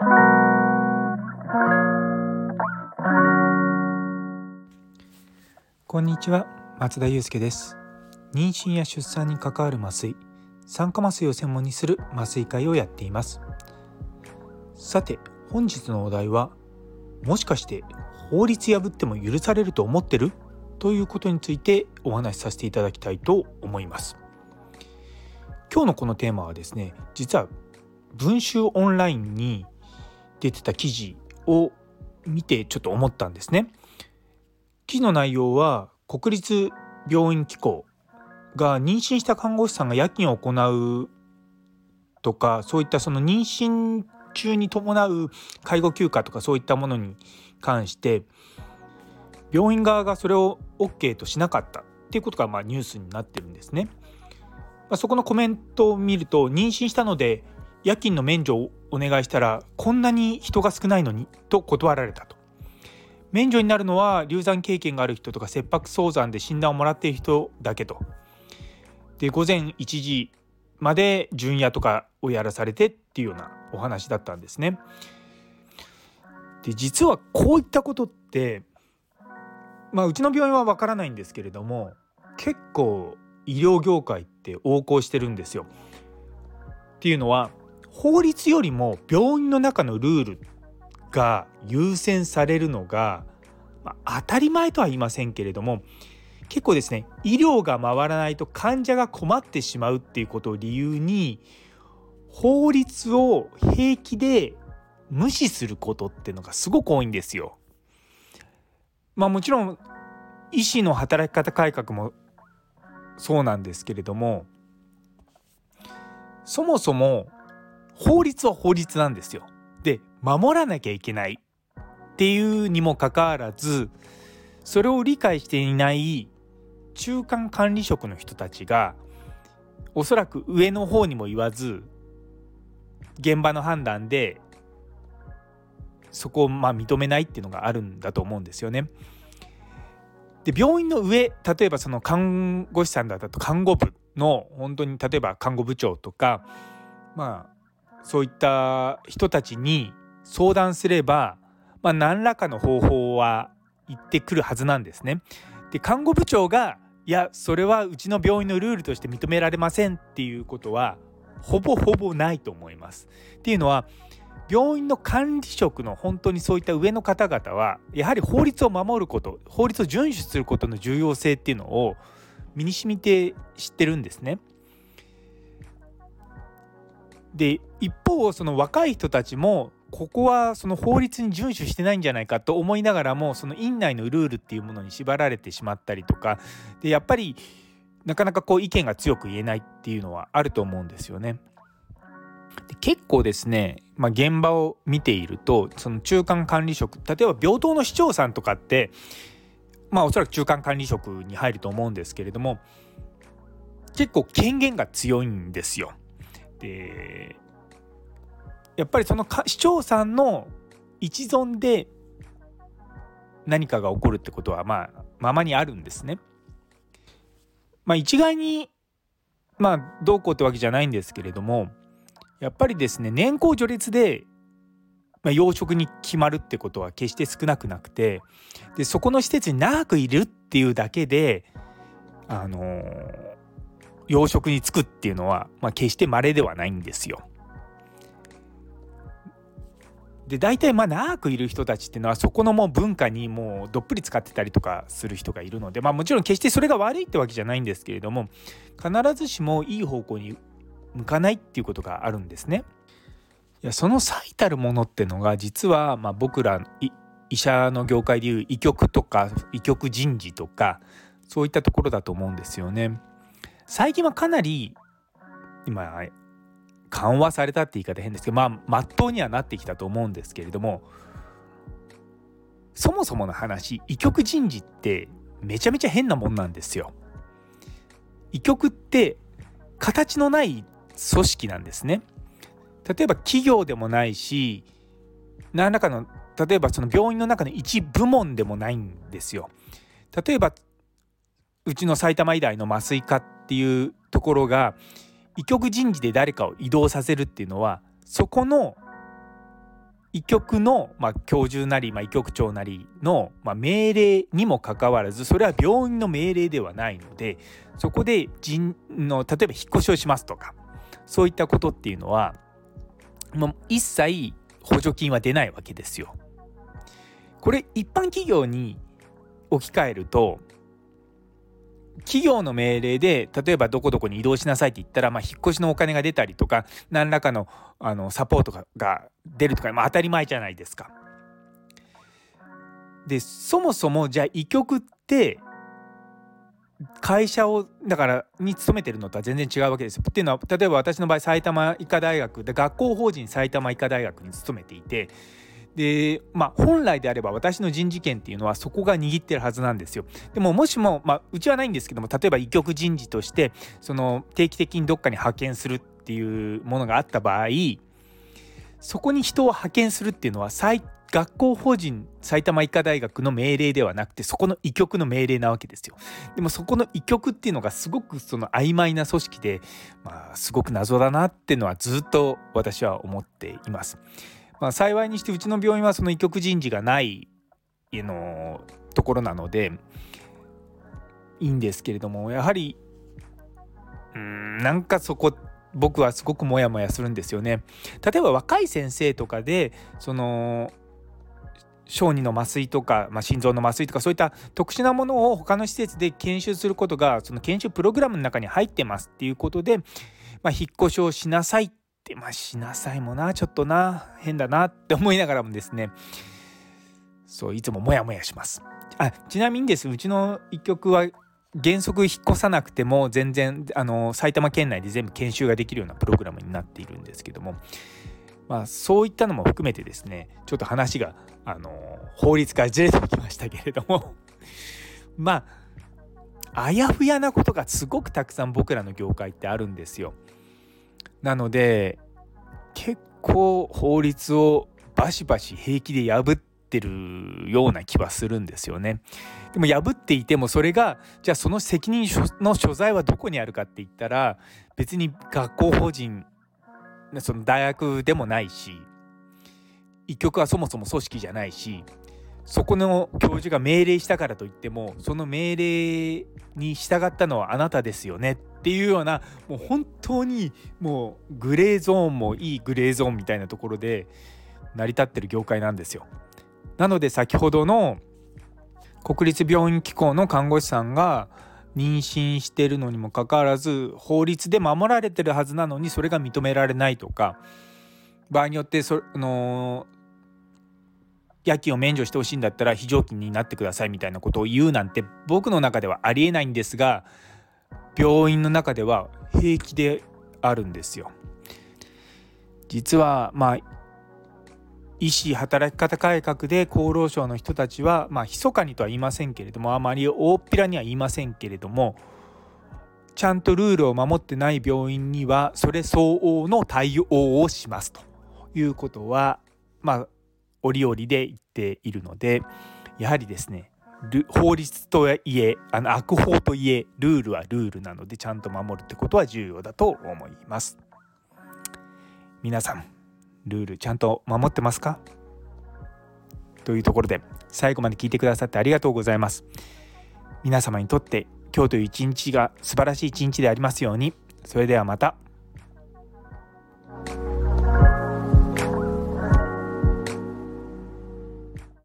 こんにちは松田祐介です。妊娠や出産に関わる麻酔酸化麻酔を専門にする麻酔会をやっています。さて本日のお題はもしかして法律破っても許されると思ってる？ということについてお話しさせていただきたいと思います。今日のこのテーマはですね実は文集オンラインに出てた記事を見てちょっと思ったんですね記事の内容は国立病院機構が妊娠した看護師さんが夜勤を行うとかそういったその妊娠中に伴う介護休暇とかそういったものに関して病院側がそれを OK としなかったっていうことがまあニュースになってるんですね。まあ、そこのコメントを見ると妊娠したので夜勤の免除をお願いしたらこんなに人が少ないのにと断られたと。免除になるのは流産経験がある人とか切迫早産で診断をもらっている人だけと。で午前1時まで巡夜とかをやらされてっていうようなお話だったんですね。で実はこういったことってまあうちの病院はわからないんですけれども結構医療業界って横行してるんですよ。っていうのは法律よりも病院の中のルールが優先されるのが、まあ、当たり前とは言いませんけれども結構ですね医療が回らないと患者が困ってしまうっていうことを理由に法律を平気で無視することっていうのがすごく多いんですよ。まあもちろん医師の働き方改革もそうなんですけれどもそもそも法律は法律なんですよ。で守らなきゃいけないっていうにもかかわらずそれを理解していない中間管理職の人たちがおそらく上の方にも言わず現場の判断でそこをまあ認めないっていうのがあるんだと思うんですよね。で病院の上例えばその看護師さんだったと看護部の本当に例えば看護部長とかまあそういった人たちに相談すれば、まあ、何らかの方法は言ってくるはずなんですね。で看護部長がいやそれはうちの病院のルールとして認められませんっていうことはほぼほぼないと思います。っていうのは病院の管理職の本当にそういった上の方々はやはり法律を守ること法律を遵守することの重要性っていうのを身に染みて知ってるんですね。で一方その若い人たちもここはその法律に遵守してないんじゃないかと思いながらもその院内のルールっていうものに縛られてしまったりとかでやっぱりなかなかこう意見が強く言えないっていうのはあると思うんですよね。で結構ですね、まあ、現場を見ているとその中間管理職例えば病棟の市長さんとかってまあおそらく中間管理職に入ると思うんですけれども結構権限が強いんですよ。でやっぱりその市長さんの一存で何かが起こるってことはまあままにあるんですね。まあ一概にまあどうこうってわけじゃないんですけれどもやっぱりですね年功序列で、ま、養殖に決まるってことは決して少なくなくてでそこの施設に長くいるっていうだけであのー、養殖に就くっていうのは、まあ、決して稀ではないんですよ。で大体まあ長くいる人たちっていうのはそこのもう文化にもうどっぷり使ってたりとかする人がいるのでまあもちろん決してそれが悪いってわけじゃないんですけれども必ずしもいい方向に向かないっていうことがあるんですね。いやその最たるものってのが実はまあ僕ら医者の業界でいう医局とか医局人事とかそういったところだと思うんですよね。最近はかなり今緩和されたって言い方変ですけどまあまっとうにはなってきたと思うんですけれどもそもそもの話医局人事ってめちゃめちゃ変なもんなんですよ。医局って形のない組織なんですね。例えば企業でもないし何らかの例えばその病院の中の一部門でもないんですよ。例えばうちの埼玉医大の麻酔科っていうところが医局人事で誰かを移動させるっていうのはそこの医局の、まあ、教授なり、まあ、医局長なりの、まあ、命令にもかかわらずそれは病院の命令ではないのでそこで人の例えば引っ越しをしますとかそういったことっていうのはもう一切補助金は出ないわけですよ。これ一般企業に置き換えると企業の命令で例えばどこどこに移動しなさいって言ったら、まあ、引っ越しのお金が出たりとか何らかのあのサポートが出るとか、まあ、当たり前じゃないですか。でそもそもじゃあ医局って会社をだからに勤めてるのとは全然違うわけですよ。っていうのは例えば私の場合埼玉医科大学で学校法人埼玉医科大学に勤めていてでまあ本来であれば私の人事権っていうのはそこが握ってるはずなんですよ。でももしも、まあ、うちはないんですけども例えば医局人事としてその定期的にどっかに派遣するっていうものがあった場合そこに人を派遣するっていうのは学校法人埼玉医科大学の命令ではなくてそこの医局の命令なわけですよ。でもそこの医局っていうのがすごくその曖昧な組織で、まあ、すごく謎だなっていうのはずっと私は思っています。まあ、幸いにしてうちの病院はその医局人事がないのところなのでいいんですけれどもやはりうんなんかそこ僕はすごくモヤモヤするんですよね。例えば若い先生とかでその小児の麻酔とか、まあ、心臓の麻酔とかそういった特殊なものを他の施設で研修することがその研修プログラムの中に入ってますっていうことで、まあ、引っ越しをしなさいってまあしなさいもなちょっとな変だなって思いながらもですねそういつもモヤモヤします。あちなみにですうちの一曲は原則引っ越さなくても全然あの埼玉県内で全部研修ができるようなプログラムになっているんですけども、まあ、そういったのも含めてですねちょっと話があの法律からずれてきましたけれども まああやふやなことがすごくたくさん僕らの業界ってあるんですよ。なので結構法律をバシバシ平気で破ってるような気はするんですよね。でも破っていてもそれがじゃあその責任の所在はどこにあるかって言ったら別に学校法人その大学でもないし一局はそもそも組織じゃないしそこの教授が命令したからといってもその命令に従ったのはあなたですよねっていうようなもう本当にもうグレーゾーンもいいグレーゾーンみたいなところで成り立ってる業界なんですよ。なので先ほどの国立病院機構の看護師さんが妊娠してるのにもかかわらず法律で守られてるはずなのにそれが認められないとか場合によってその夜勤を免除してほしいんだったら非常勤になってくださいみたいなことを言うなんて僕の中ではありえないんですが病院の中では平気であるんですよ。実はまあ医師働き方改革で厚労省の人たちはまあ密かにとは言いませんけれどもあまり大っぴらには言いませんけれどもちゃんとルールを守ってない病院にはそれ相応の対応をしますということはまあ折々で言っているのでやはりですね法律とはいえあの悪法といえルールはルールなのでちゃんと守るってことは重要だと思います。皆さんルールちゃんと守ってますか？というところで最後まで聞いてくださってありがとうございます。皆様にとって今日という一日が素晴らしい一日でありますように。それではまた。